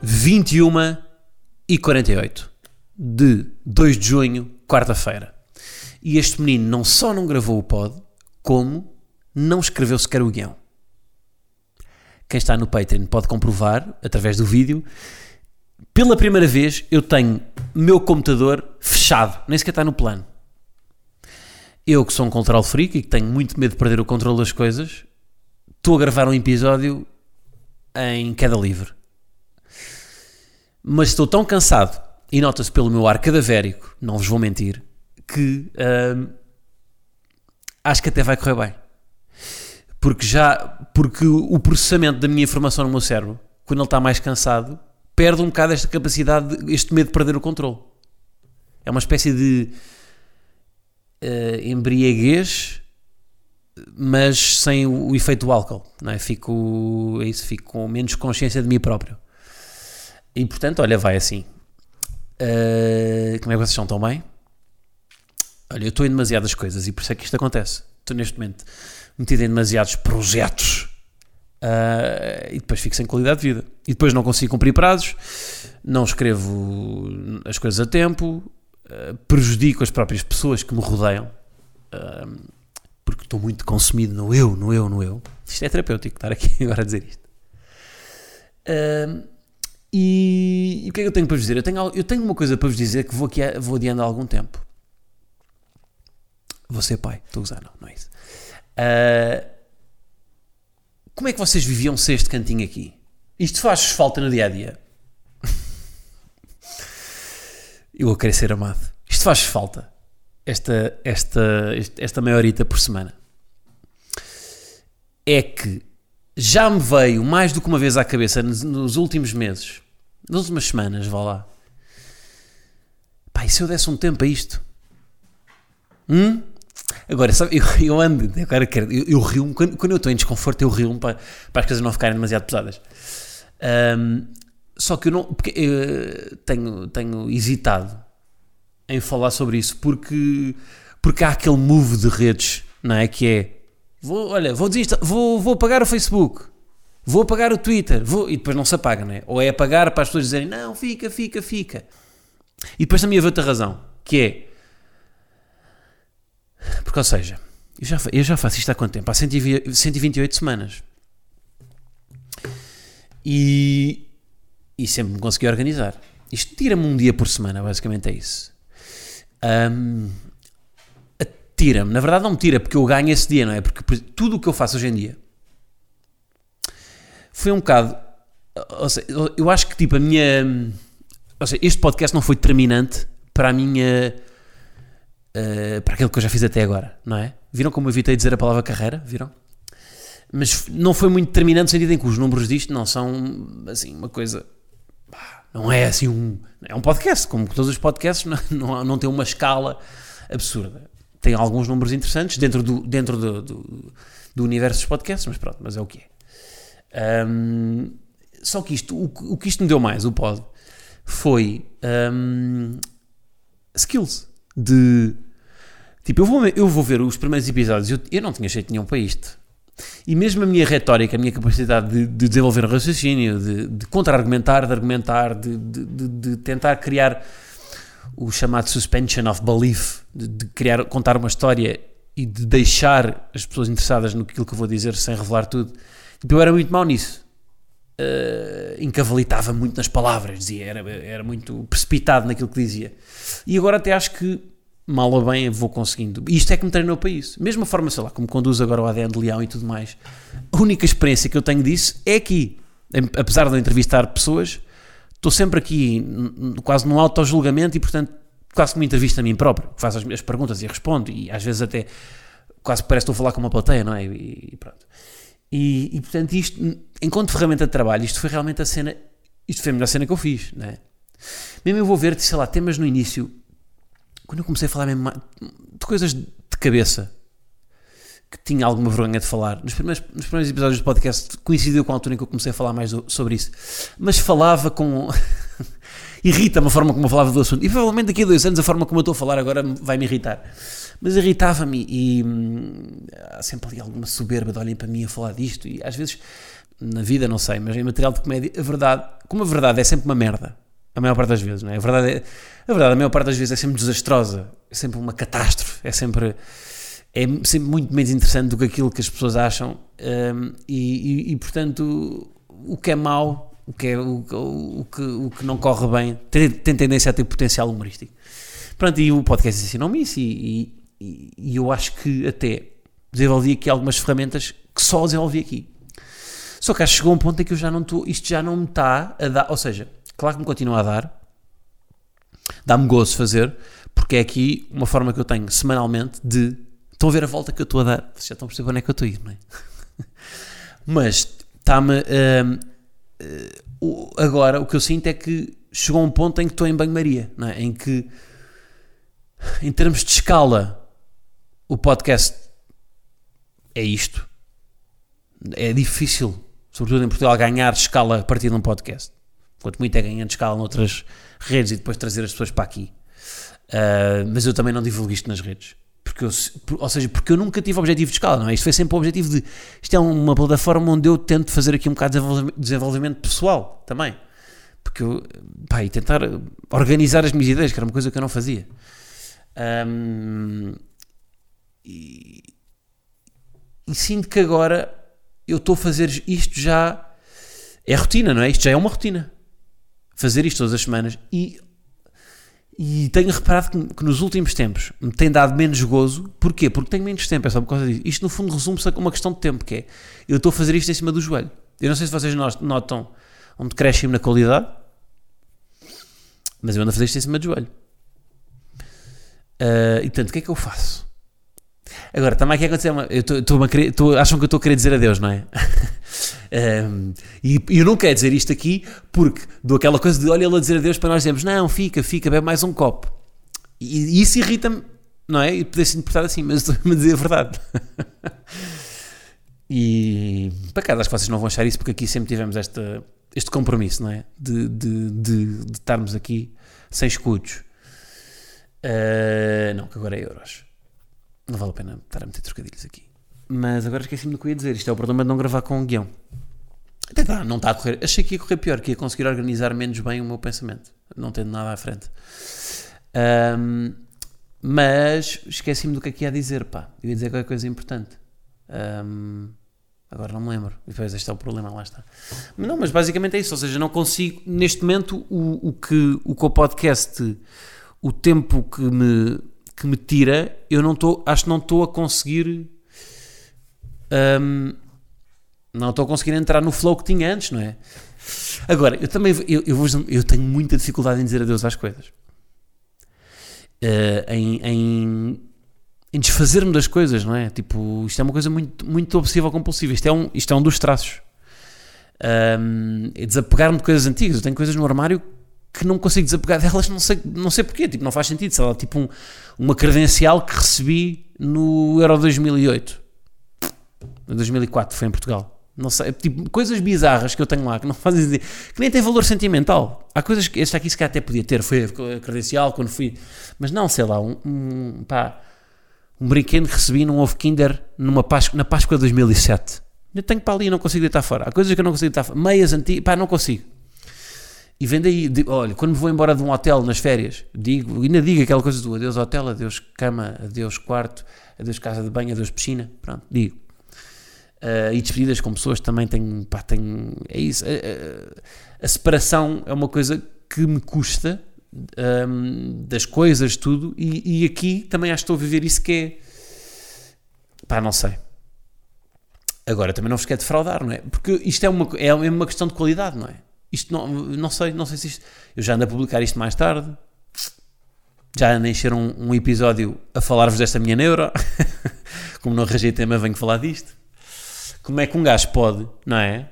21 e 48 de 2 de junho, quarta-feira. E este menino não só não gravou o pod, como não escreveu sequer o guião. Quem está no Patreon pode comprovar, através do vídeo, pela primeira vez eu tenho meu computador fechado, nem sequer está no plano. Eu que sou um control freak e que tenho muito medo de perder o controle das coisas, estou a gravar um episódio em queda livre. Mas estou tão cansado, e nota-se pelo meu ar cadavérico, não vos vou mentir, que hum, acho que até vai correr bem. Porque já, porque o processamento da minha informação no meu cérebro, quando ele está mais cansado, perde um bocado esta capacidade, este medo de perder o controle. É uma espécie de uh, embriaguez, mas sem o, o efeito do álcool. Não é? Fico, é isso, fico com menos consciência de mim próprio. E portanto, olha, vai assim. Uh, como é que vocês estão? Tão bem? Olha, eu estou em demasiadas coisas e por isso é que isto acontece. Estou neste momento metido em demasiados projetos uh, e depois fico sem qualidade de vida. E depois não consigo cumprir prazos, não escrevo as coisas a tempo, uh, prejudico as próprias pessoas que me rodeiam, porque estou muito consumido no eu, no eu, no eu. Isto é terapêutico estar aqui agora a dizer isto. E, e, o que é que eu tenho para vos dizer? Eu tenho, eu tenho uma coisa para vos dizer que vou, aqui, vou adiando há algum tempo. Vou ser pai. Estou a usar, não, não é isso. Uh, como é que vocês viviam sem este cantinho aqui? Isto faz falta no dia a dia. eu a querer ser amado. Isto faz falta. Esta, esta, esta maiorita por semana. É que já me veio mais do que uma vez à cabeça nos, nos últimos meses, nas últimas semanas, vá lá. Pá, e se eu desse um tempo a isto? Hum? Agora, sabe, eu, eu ando, agora quero, eu, eu rio quando, quando eu estou em desconforto, eu rio para, para as coisas não ficarem demasiado pesadas. Um, só que eu não, porque eu tenho, tenho hesitado em falar sobre isso, porque, porque há aquele move de redes, não é? Que é Vou, olha, vou, vou, vou apagar o Facebook, vou apagar o Twitter, vou, e depois não se apaga, não é? Ou é apagar para as pessoas dizerem, não, fica, fica, fica. E depois também havia outra razão, que é, porque ou seja, eu já, eu já faço isto há quanto tempo? Há 128 semanas. E, e sempre me consegui organizar. Isto tira-me um dia por semana, basicamente é isso. Um, tira-me. Na verdade, não me tira, porque eu ganho esse dia, não é? Porque tudo o que eu faço hoje em dia foi um bocado. Ou seja, eu acho que tipo a minha. Ou seja, este podcast não foi determinante para a minha. Uh, para aquilo que eu já fiz até agora, não é? Viram como eu evitei dizer a palavra carreira? Viram? Mas não foi muito determinante no sentido em que os números disto não são assim uma coisa. Não é assim um. É um podcast, como todos os podcasts, não, não, não tem uma escala absurda tem alguns números interessantes dentro do, dentro do, do, do universo dos podcasts, mas pronto, mas é o que é. Um, só que isto, o, o, que isto me deu mais, o pod, foi um, skills de tipo, eu vou, eu vou ver os primeiros episódios, eu, eu não tinha jeito nenhum para isto. E mesmo a minha retórica, a minha capacidade de, de desenvolver um raciocínio, de, de contra-argumentar, de argumentar, de, de, tentar criar o chamado suspension of belief, de, criar, contar uma história e de deixar as pessoas interessadas no que eu vou dizer sem revelar tudo. Tipo, eu era muito mau nisso. Uh, encavalitava muito nas palavras, dizia, era, era muito precipitado naquilo que dizia. E agora até acho que, mal ou bem, vou conseguindo. E isto é que me treinou para isso. Mesma forma, sei lá, como conduz agora o ADN de Leão e tudo mais. A única experiência que eu tenho disso é aqui. Apesar de eu entrevistar pessoas, estou sempre aqui quase num auto-julgamento e, portanto, quase que uma entrevista a mim próprio, faço as minhas perguntas e respondo, e às vezes até quase parece que estou a falar com uma plateia, não é? E, e pronto. E, e, portanto, isto, enquanto ferramenta de trabalho, isto foi realmente a cena, isto foi a melhor cena que eu fiz, não é? Mesmo eu vou ver, sei lá, temas no início, quando eu comecei a falar mesmo de coisas de cabeça, que tinha alguma vergonha de falar. Nos primeiros, nos primeiros episódios do podcast coincidiu com a altura em que eu comecei a falar mais sobre isso. Mas falava com. Irrita-me a forma como eu falava do assunto. E provavelmente daqui a dois anos a forma como eu estou a falar agora vai me irritar. Mas irritava-me e hum, há sempre ali alguma soberba de olhem para mim a falar disto. E às vezes, na vida, não sei, mas em material de comédia, a verdade, como a verdade é sempre uma merda, a maior parte das vezes, não é? A verdade, é, a verdade, a maior parte das vezes é sempre desastrosa, é sempre uma catástrofe, é sempre é sempre muito menos interessante do que aquilo que as pessoas acham um, e, e, e, portanto o que é mau o que, é, o, o, que, o que não corre bem tem, tem tendência a ter potencial humorístico pronto, e o podcast ensinou-me isso e, e, e, eu acho que até desenvolvi aqui algumas ferramentas que só desenvolvi aqui só que acho que chegou um ponto em que eu já não estou isto já não me está a dar, ou seja, claro que me continua a dar dá-me gozo fazer porque é aqui uma forma que eu tenho semanalmente de Estão a ver a volta que eu estou a dar? Vocês já estão a perceber onde é que eu estou a ir, não é? Mas está-me. Uh, uh, agora, o que eu sinto é que chegou um ponto em que estou em banho-maria, é? Em que, em termos de escala, o podcast é isto. É difícil, sobretudo em Portugal, ganhar escala a partir de um podcast. Quanto muito é ganhando escala noutras redes e depois trazer as pessoas para aqui. Uh, mas eu também não divulgo isto nas redes. Porque eu, ou seja, porque eu nunca tive objetivo de escala, não é? Isto foi sempre o objetivo de. Isto é uma plataforma onde eu tento fazer aqui um bocado de desenvolvimento pessoal também. Porque eu. Pá, e tentar organizar as minhas ideias, que era uma coisa que eu não fazia. Um, e, e sinto que agora eu estou a fazer isto já. É rotina, não é? Isto já é uma rotina. Fazer isto todas as semanas. E e tenho reparado que, que, nos últimos tempos me tem dado menos gozo. Porquê? Porque tenho menos tempo, é só por causa disso. Isto no fundo resume-se a uma questão de tempo, que é eu estou a fazer isto em cima do joelho. Eu não sei se vocês notam onde crescem na qualidade, mas eu ando a fazer isto em cima do joelho. Uh, e portanto, o que é que eu faço? Agora, também aqui acontecer uma. Eu tô, tô tô, acham que eu estou a querer dizer adeus, não é? um, e eu não quero dizer isto aqui porque dou aquela coisa de olha ele a dizer adeus para nós dizemos não, fica, fica, bebe mais um copo. E, e isso irrita-me, não é? E poder-se interpretar assim, mas estou-me a dizer a verdade. e para cá, acho que vocês não vão achar isso porque aqui sempre tivemos esta, este compromisso, não é? De, de, de, de estarmos aqui sem escudos. Uh, não, que agora é euros. Não vale a pena estar a meter trocadilhos aqui. Mas agora esqueci-me do que eu ia dizer. Isto é o problema de não gravar com um guião. Até tá, não está a correr. Achei que ia correr pior, que ia conseguir organizar menos bem o meu pensamento, não tendo nada à frente. Um, mas esqueci-me do que é que ia dizer, pá. Eu ia dizer qualquer coisa importante. Um, agora não me lembro. E depois este é o problema, lá está. Não, mas basicamente é isso. Ou seja, não consigo, neste momento, o, o, que, o que o podcast, o tempo que me que me tira, eu não estou, acho que não estou a conseguir. Um, não estou a conseguir entrar no flow que tinha antes, não é? Agora, eu também eu, eu, vou, eu tenho muita dificuldade em dizer adeus às coisas. Uh, em, em, em desfazer-me das coisas, não é? Tipo, isto é uma coisa muito, muito obsessiva compulsiva. Isto é um, isto é um dos traços. Um, é desapegar-me de coisas antigas. Eu tenho coisas no armário que não consigo desapegar delas, não sei, não sei porquê, tipo, não faz sentido, sei lá, tipo um, uma credencial que recebi no Euro 2008, 2004 foi em Portugal. Não sei, tipo, coisas bizarras que eu tenho lá que não fazem sentido, que nem tem valor sentimental. Há coisas que, esta aqui se calhar até podia ter, foi a credencial quando fui, mas não, sei lá, um, um pá, um brinquedo que recebi num ovo Kinder numa Páscoa, na Páscoa de 2007. Eu tenho para ali e não consigo deitar fora. Há coisas que eu não consigo deitar fora. Meias antigas, pá, não consigo. E vem daí, digo, olha, quando me vou embora de um hotel nas férias, digo, ainda digo aquela coisa do adeus hotel, adeus cama, adeus quarto, adeus casa de banho, adeus piscina, pronto, digo. Uh, e despedidas com pessoas também tenho, pá, tenho, é isso. A, a, a separação é uma coisa que me custa um, das coisas, tudo, e, e, aqui também acho que estou a viver isso que é, pá, não sei. Agora, também não vos quero defraudar, não é? Porque isto é uma, é uma questão de qualidade, não é? Isto não, não sei, não sei se isto. Eu já ando a publicar isto mais tarde. Já ando a encher um, um episódio a falar-vos desta minha neura. Como não arranjei tema, venho falar disto. Como é que um gajo pode, não é?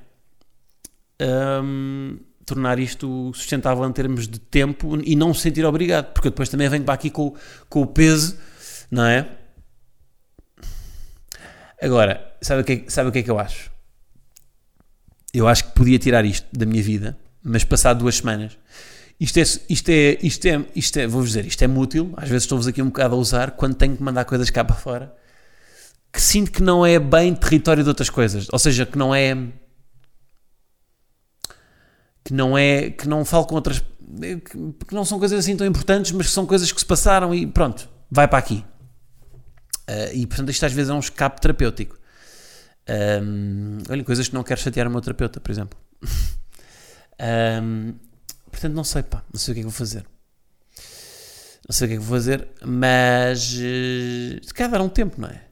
Um, tornar isto sustentável em termos de tempo e não se sentir obrigado, porque depois também venho para aqui com, com o peso, não é? Agora, sabe o, que é, sabe o que é que eu acho? Eu acho que podia tirar isto da minha vida, mas passado duas semanas. Isto é, isto é, isto é, isto é vou-vos dizer, isto é útil, às vezes estou-vos aqui um bocado a usar, quando tenho que mandar coisas cá para fora, que sinto que não é bem território de outras coisas, ou seja, que não é que não é, que não falo com outras, que não são coisas assim tão importantes, mas que são coisas que se passaram e pronto, vai para aqui. Uh, e portanto isto às vezes é um escape terapêutico. Um, olha, coisas que não quero chatear o meu terapeuta, por exemplo. um, portanto, não sei, pá, não sei o que é que vou fazer. Não sei o que é que vou fazer, mas uh, se calhar dar um tempo, não é?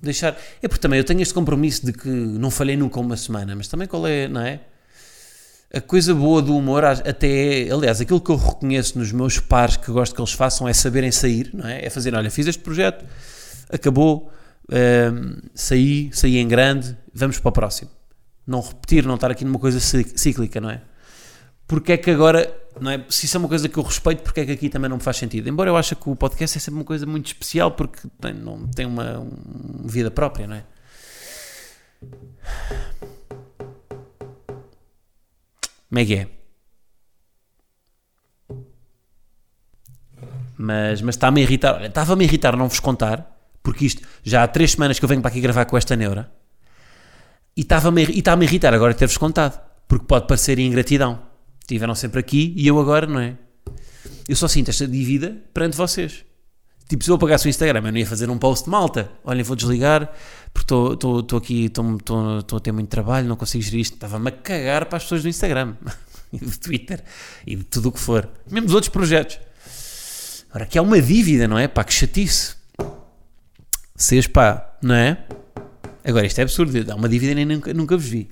Deixar. É porque também eu tenho este compromisso de que não falhei nunca uma semana, mas também qual é, não é? a coisa boa do humor, até aliás, aquilo que eu reconheço nos meus pares que gosto que eles façam é saberem sair, não é? É fazer, olha, fiz este projeto, acabou, um, saí, saí em grande, vamos para o próximo. Não repetir, não estar aqui numa coisa cíclica, não é? Porque é que agora, não é? Se isso é uma coisa que eu respeito, porque é que aqui também não me faz sentido? Embora eu ache que o podcast é sempre uma coisa muito especial porque tem, não, tem uma, uma vida própria, não é? Como é que é? Mas, está-me a irritar. Estava-me a irritar não vos contar, porque isto já há três semanas que eu venho para aqui gravar com esta neura e a, está a irritar agora ter-vos contado, porque pode parecer ingratidão. Estiveram sempre aqui e eu agora, não é? Eu só sinto esta dívida perante vocês. Tipo, se eu apagasse o Instagram, eu não ia fazer um post malta. Olhem, vou desligar porque estou aqui, estou a ter muito trabalho, não consigo gerir isto. Estava-me a cagar para as pessoas do Instagram e do Twitter e de tudo o que for. Mesmo dos outros projetos. Agora, que é uma dívida, não é? Pá, que chatice. Seis pá, não é? Agora, isto é absurdo. Há uma dívida nem nunca, nunca vos vi.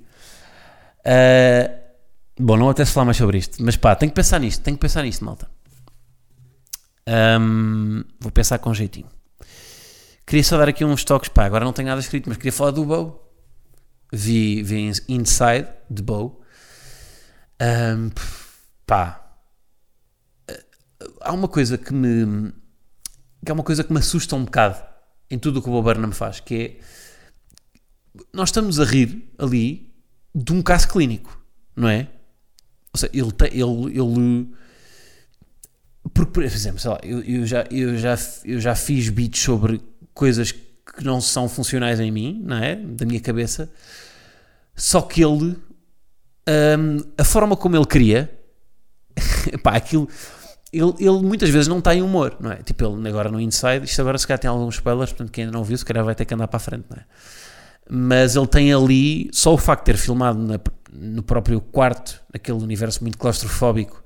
Uh, bom, não até se falar mais sobre isto. Mas pá, tenho que pensar nisto. Tenho que pensar nisto, malta. Um, vou pensar com jeitinho. Queria só dar aqui uns toques, pá, agora não tenho nada escrito, mas queria falar do Bow. Vi, vi Inside, de Bow. Um, pá. Há uma coisa que me... Que é uma coisa que me assusta um bocado em tudo o que o Bob Burnham faz, que é... Nós estamos a rir ali de um caso clínico, não é? Ou seja, ele, ele, ele porque, por exemplo, sei lá, eu, eu, já, eu, já, eu já fiz beats sobre coisas que não são funcionais em mim, não é? Da minha cabeça. Só que ele, um, a forma como ele cria, pá, aquilo, ele, ele, muitas vezes não tem humor, não é? Tipo, ele agora no Inside, isto agora se calhar tem alguns spoilers, portanto quem ainda não viu, se calhar vai ter que andar para a frente, não é? Mas ele tem ali, só o facto de ter filmado na, no próprio quarto, naquele universo muito claustrofóbico,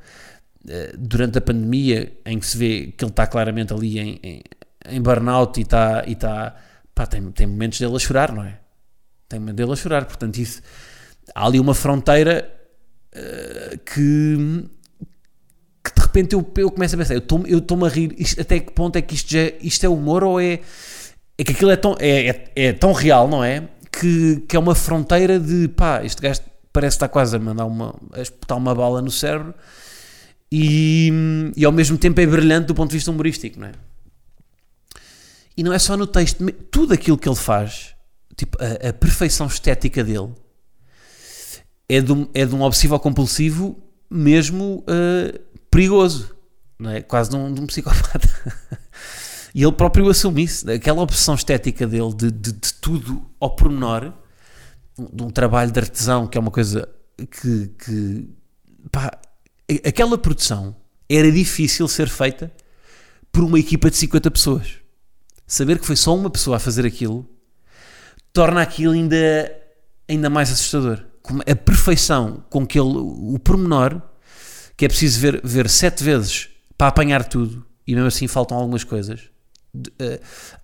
eh, durante a pandemia, em que se vê que ele está claramente ali em, em, em burnout e está. E está pá, tem, tem momentos dele a chorar, não é? Tem momentos dele a chorar, portanto, isso. Há ali uma fronteira uh, que, repente eu, eu começo a pensar, eu estou-me eu a rir, isto, até que ponto é que isto, já, isto é humor ou é. É que aquilo é tão, é, é, é tão real, não é? Que, que é uma fronteira de pá, este gajo parece estar quase a mandar uma. a espetar uma bala no cérebro e, e ao mesmo tempo é brilhante do ponto de vista humorístico, não é? E não é só no texto, tudo aquilo que ele faz, tipo, a, a perfeição estética dele é de um, é de um obsessivo compulsivo mesmo uh, perigoso, não é? Quase de um, de um psicopata. e ele próprio assume isso, aquela obsessão estética dele de, de, de tudo ao pormenor, de um trabalho de artesão que é uma coisa que, que pá, aquela produção era difícil ser feita por uma equipa de 50 pessoas. Saber que foi só uma pessoa a fazer aquilo torna aquilo ainda, ainda mais assustador. A perfeição com que ele, o pormenor, que é preciso ver, ver sete vezes para apanhar tudo, e mesmo assim faltam algumas coisas.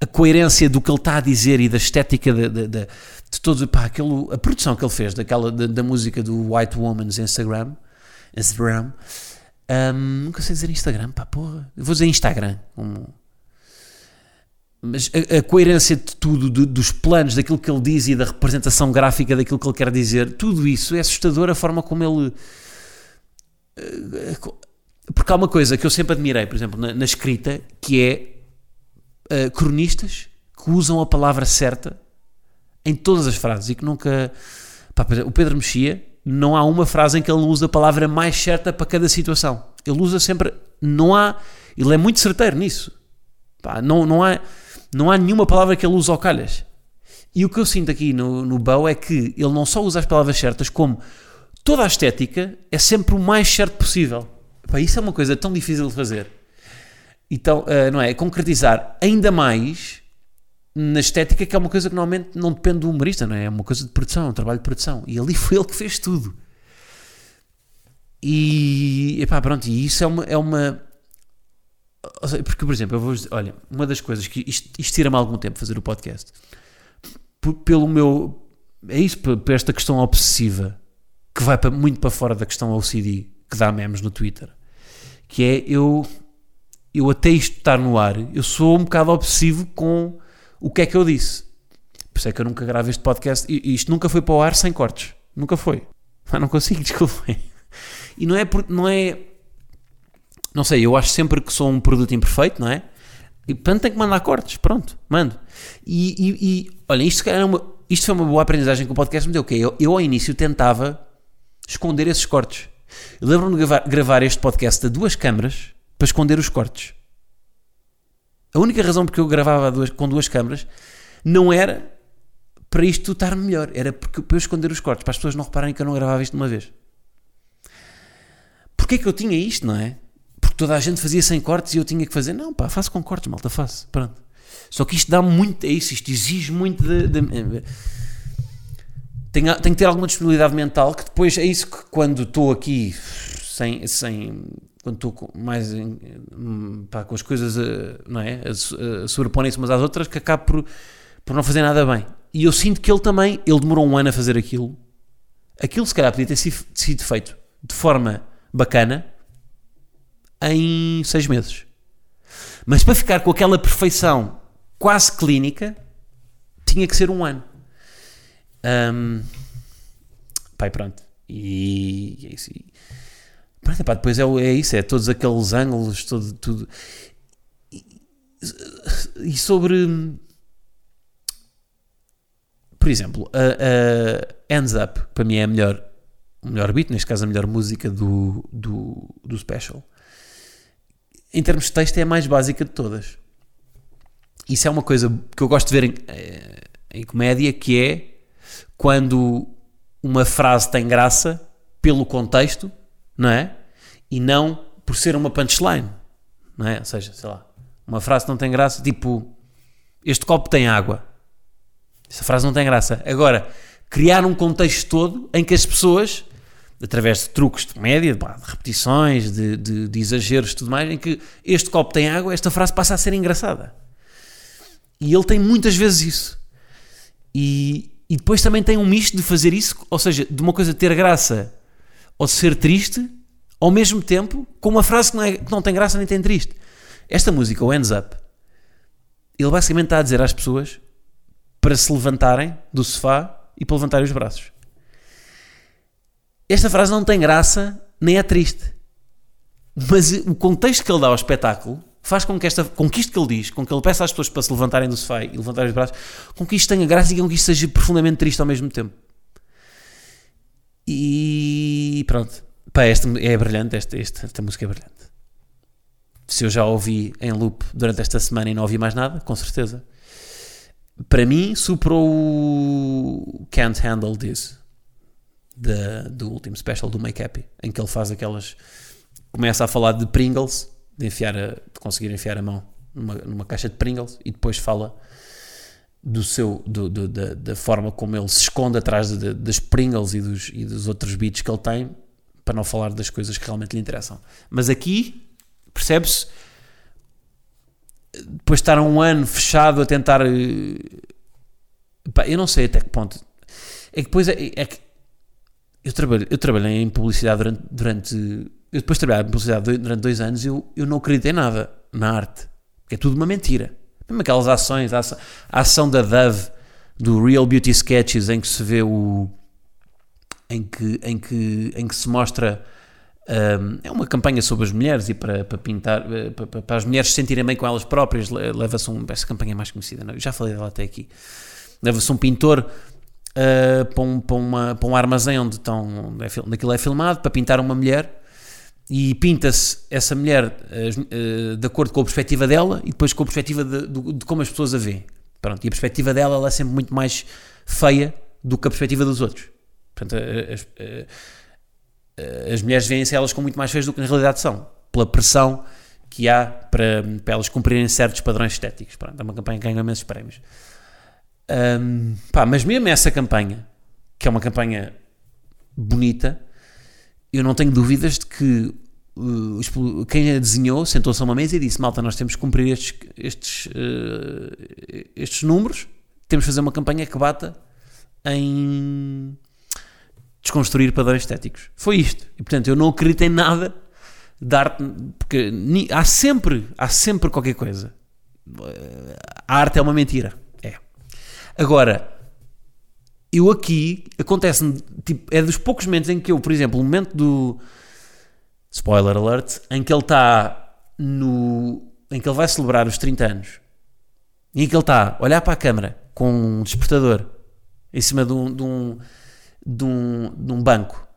A coerência do que ele está a dizer e da estética de, de, de, de todo pá, aquele, a produção que ele fez daquela, da, da música do White Woman's Instagram Instagram. Um, nunca sei dizer Instagram, pá, porra. Vou dizer Instagram. Um, mas a, a coerência de tudo, do- dos planos, daquilo que ele diz e da representação gráfica daquilo que ele quer dizer, tudo isso é assustador a forma como ele. Porque há uma coisa que eu sempre admirei, por exemplo, na, na escrita, que é eh, cronistas que usam a palavra certa em todas as frases e que nunca. Pá, exemplo, o Pedro Mexia, não há uma frase em que ele não usa a palavra mais certa para cada situação. Ele usa sempre. Não há. Ele é muito certeiro nisso. Pá, não, não, há, não há nenhuma palavra que ele use ao calhas. E o que eu sinto aqui no, no Bow é que ele não só usa as palavras certas, como toda a estética é sempre o mais certo possível. Pá, isso é uma coisa tão difícil de fazer. Então, ah, não é? Concretizar ainda mais na estética, que é uma coisa que normalmente não depende do humorista, não é? É uma coisa de produção, é um trabalho de produção. E ali foi ele que fez tudo. E, epá, pronto, e isso é uma. É uma porque, por exemplo, eu vou dizer, olha, uma das coisas que isto, isto tira-me algum tempo fazer o podcast, P- pelo meu. É isso, p- por esta questão obsessiva, que vai para- muito para fora da questão OCD, que dá memes no Twitter, que é eu. Eu até isto estar no ar, eu sou um bocado obsessivo com o que é que eu disse. Por isso é que eu nunca gravo este podcast. E isto nunca foi para o ar sem cortes. Nunca foi. Mas não consigo, desculpem. E não é porque. Não é. Não sei, eu acho sempre que sou um produto imperfeito, não é? E portanto tenho que mandar cortes. Pronto, mando. E, e, e olha, isto, calhar é uma, isto foi uma boa aprendizagem que o podcast me deu. Que é, eu, eu ao início tentava esconder esses cortes. Lembro-me de gravar, gravar este podcast a duas câmaras para esconder os cortes. A única razão porque eu gravava duas- com duas câmaras não era para isto estar melhor, era porque, para eu esconder os cortes, para as pessoas não repararem que eu não gravava isto de uma vez. Porquê que eu tinha isto, não é? Porque toda a gente fazia sem cortes e eu tinha que fazer. Não, pá, faço com cortes, malta, faço. Pronto. Só que isto dá muito. É isso, isto exige muito de. de- tenho, tenho que ter alguma disponibilidade mental que depois é isso que quando estou aqui sem. sem quando estou mais pá, com as coisas eh, não é? a, so- a sobreporem-se umas às outras que acabo por, por não fazer nada bem. E eu sinto que ele também, ele demorou um ano a fazer aquilo. Aquilo se calhar podia ter sido feito de forma bacana em seis meses. Mas para ficar com aquela perfeição quase clínica, tinha que ser um ano. Um, e pronto. E, e é isso. E, pronto, depois é, é isso, é todos aqueles ângulos, todo, tudo. E, e sobre. Por exemplo, a, a Ends Up, para mim é a melhor, o melhor beat, neste caso a melhor música do, do, do special. Em termos de texto, é a mais básica de todas. Isso é uma coisa que eu gosto de ver em, eh, em comédia, que é quando uma frase tem graça pelo contexto, não é? E não por ser uma punchline, não é? Ou seja, sei lá, uma frase não tem graça, tipo, este copo tem água. Essa frase não tem graça. Agora, criar um contexto todo em que as pessoas, através de truques de comédia, pá, de repetições, de, de, de exageros e tudo mais, em que este copo tem água, esta frase passa a ser engraçada. E ele tem muitas vezes isso. E, e depois também tem um misto de fazer isso, ou seja, de uma coisa ter graça ou ser triste, ao mesmo tempo com uma frase que não, é- que não tem graça nem tem triste. Esta música, o Ends Up, ele basicamente está a dizer às pessoas para se levantarem do sofá e para levantarem os braços. Esta frase não tem graça nem é triste. Mas o contexto que ele dá ao espetáculo faz com que, esta, com que que ele diz, com que ele peça às pessoas para se levantarem do sofá e levantarem os braços, com que isto tenha graça e com que isto seja profundamente triste ao mesmo tempo. E pronto. Pá, esta é brilhante, esta, esta, esta música é brilhante. Se eu já ouvi em loop durante esta semana e não ouvi mais nada, com certeza. Para mim, superou o Can't Handle This da- do último special do Make Happy, em que ele faz aquelas. Começa a falar de Pringles, de, enfiar a- de conseguir enfiar a mão numa, numa caixa de Pringles, e depois fala do seu, do- do- da, da forma como ele se esconde atrás de- das Pringles e dos, e dos outros beats que ele tem, para não falar das coisas que realmente lhe interessam. Mas aqui, percebe-se, depois de estar um ano fechado a tentar. eh, eu não sei até que ponto. É que depois é, é que. Eu trabalhei, eu trabalhei em publicidade durante, durante. Eu depois de trabalhar em publicidade durante dois anos eu, eu não acreditei nada na arte. Porque é tudo uma mentira. Mesmo aquelas ações, a ação, a ação da Dove, do Real Beauty Sketches, em que se vê o. em que, em que, em que se mostra. hum, é uma campanha sobre as mulheres e para, para pintar, eh, para, para- as mulheres se sentirem bem com elas próprias. le- Leva-se um. Essa campanha é mais conhecida, não? Eu já falei dela até aqui. Leva-se um pintor uh, para, um, para, uma, para um armazém onde, estão, onde, é, onde aquilo é filmado para pintar uma mulher e pinta-se essa mulher uh, de acordo com a perspectiva dela e depois com a perspectiva de, do- de como as pessoas a veem. Pronto, e a perspectiva dela ela é sempre muito mais feia do que a perspectiva dos outros. Portanto, a- as, as mulheres veem-se elas como muito mais feias do que na realidade são, pela pressão que há para, para elas cumprirem certos padrões estéticos. Pronto, é uma campanha que ganha imensos prémios. Hum, pá, mas mesmo essa campanha, que é uma campanha bonita, eu não tenho dúvidas de que uh, quem a desenhou sentou-se a uma mesa e disse: Malta, nós temos que cumprir estes, estes, uh, estes números, temos que fazer uma campanha que bata em desconstruir padrões estéticos. Foi isto. E portanto, eu não acredito em nada de arte, porque ni- há sempre, há sempre qualquer coisa. Uh, A arte é uma mentira. É. Agora, eu aqui acontece-me, tipo, é dos poucos momentos em que eu, por exemplo, o momento do spoiler alert, em que ele está no. em que ele vai celebrar os 30 anos. E em que ele está a olhar para a câmara com um despertador em cima de um, de um, de um, de um banco.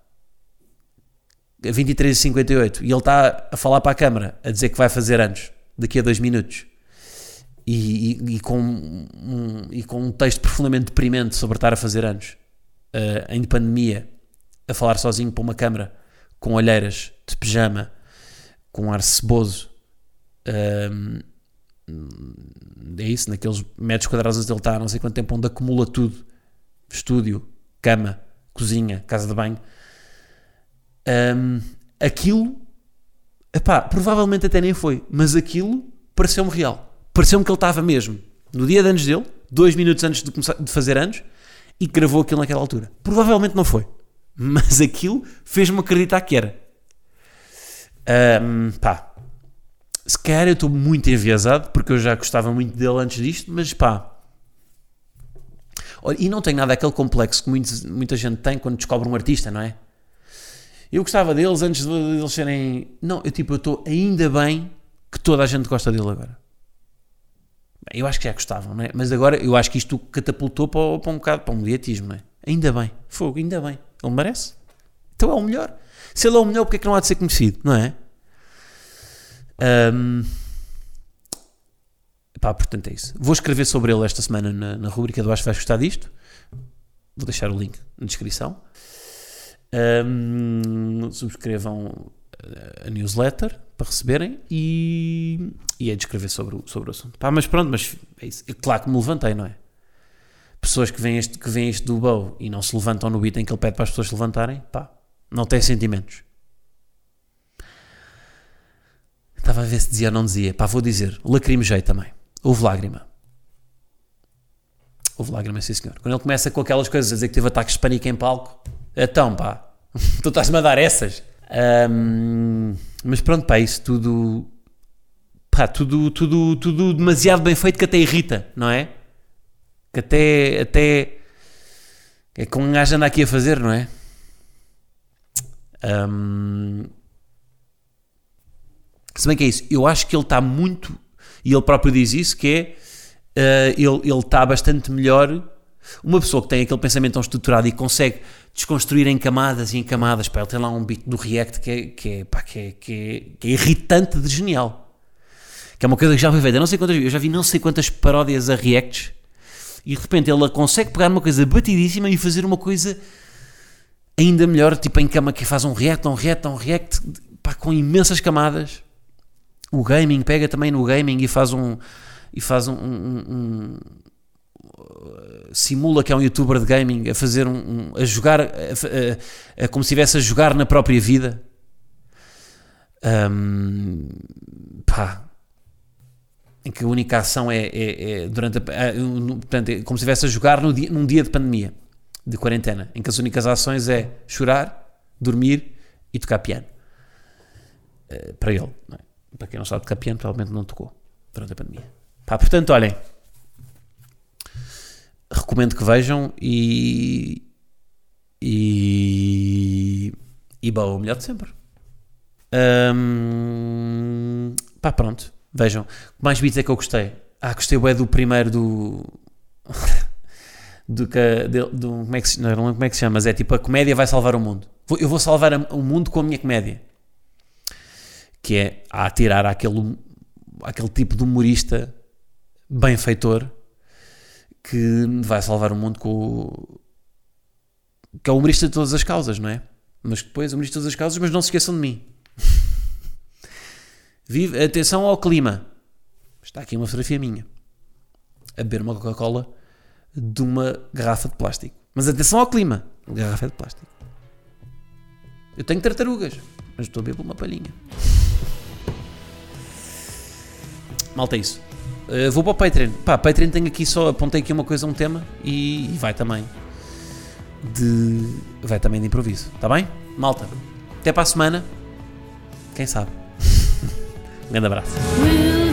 A 23h58 e ele está a falar para a câmara a dizer que vai fazer anos daqui a dois minutos e, e- com um, e com um texto profundamente deprimente sobre estar a fazer anos eh, em pandemia a falar sozinho para uma câmara com olheiras de pijama com um ar ceboso Ahm, é isso, naqueles metros quadrados onde ele está não sei quanto tempo onde acumula tudo estúdio, cama, cozinha, casa de banho. Ahm, aquilo epá, provavelmente até nem foi mas aquilo pareceu-me real pareceu-me que ele estava mesmo no dia de anos dele, dois minutos antes de, começar, de fazer anos e gravou aquilo naquela altura provavelmente não foi mas aquilo fez-me acreditar que era Ahm, pá se calhar eu estou muito enviesado porque eu já gostava muito dele antes disto, mas pá. Olha, e não tem nada aquele complexo que muitos- muita gente tem quando descobre um artista, não é? Eu gostava deles antes de de eles serem. Não, eu tipo, eu estou ainda bem que toda a gente gosta dele agora. Eu acho que já gostavam, não é? Mas agora eu acho que isto catapultou para, para um bocado, para um mediatismo, não é? Ainda bem. Fogo, ainda bem. Ele merece. Então é o melhor. Se ele é o melhor, porque é que não há de ser conhecido, não é? Ahm, pá, portanto é isso. Vou escrever sobre ele esta semana na, na rubrica do Acho que vais gostar disto. Vou deixar o link na descrição. Ahm, subscrevam a newsletter para receberem e, e é de escrever sobre o, sobre o assunto. Pá, mas pronto, mas é isso. É claro que me levantei, não é? Pessoas que veem este, que veem este do Bow e não se levantam no beat em que ele pede para as pessoas se levantarem, pá, não têm sentimentos. Estava a ver se dizia ou não dizia. Pá, vou dizer. Lacrimejei também. Houve lágrima. Houve lágrima, sim senhor. Quando ele começa com aquelas coisas a dizer que teve ataques de pânico em palco, então pá, tu estás-me a dar essas. Ahm, mas pronto, pá, isso tudo. Pá, tudo, tudo, tudo demasiado bem feito que até irrita, não é? Que até. até é como um gajo anda aqui a fazer, não é? Ahm, se bem que é isso, eu acho que ele está muito, e ele próprio diz isso, que é, eh, ele, ele está bastante melhor, uma pessoa que tem aquele pensamento tão estruturado e consegue desconstruir em camadas e em camadas, pá, ele tem lá um beat do React que é, que é, pá, que é, que é, que é irritante de genial, que é uma coisa que já feita, não sei quantas, eu já vi não sei quantas paródias a Reacts, e de repente ele consegue pegar uma coisa batidíssima e fazer uma coisa ainda melhor, tipo em cama que faz um react, um react, um react, pá, com imensas camadas. O gaming pega também no gaming e faz um e faz um- um- um- simula que é um youtuber de gaming a fazer um, um- a jogar a- a- a- como se estivesse a jogar na própria vida. Ahm, pá, em que a única ação é, é- é durante a, a- no- portanto, é como se estivesse a jogar dia- num dia de pandemia, de quarentena, em que as únicas ações é chorar, dormir e tocar piano. Eh, para ele, é? para quem não sabe tocar piano, provavelmente não tocou durante a pandemia. Pá, portanto, olhem, recomendo que vejam e. E. E bom, o melhor de sempre. Hum, pá, pronto, vejam. Mais vídeos é que eu gostei? Ah, gostei é do primeiro do. do que. de- do como, é que se, não, não como é que se chama, mas é tipo a comédia vai salvar o mundo. Vou- Eu vou salvar o mundo com a minha comédia. Que é a atirar àquele, àquele tipo de humorista benfeitor que vai salvar o mundo com o. que é o humorista de todas as causas, não é? Mas depois, humorista de todas as causas, mas não se esqueçam de mim. Vive, atenção ao clima. Está aqui uma fotografia minha. A beber uma Coca-Cola de uma garrafa de plástico. Mas atenção ao clima. Garrafa de plástico. Eu tenho tartarugas, mas estou a beber uma palhinha. Malta, é isso. Uh, vou para o Patreon. Pá, Patreon tem aqui só, apontei aqui uma coisa, um tema e, e vai também de. vai também de improviso. Está bem? Malta, até para a semana. Quem sabe? um grande abraço.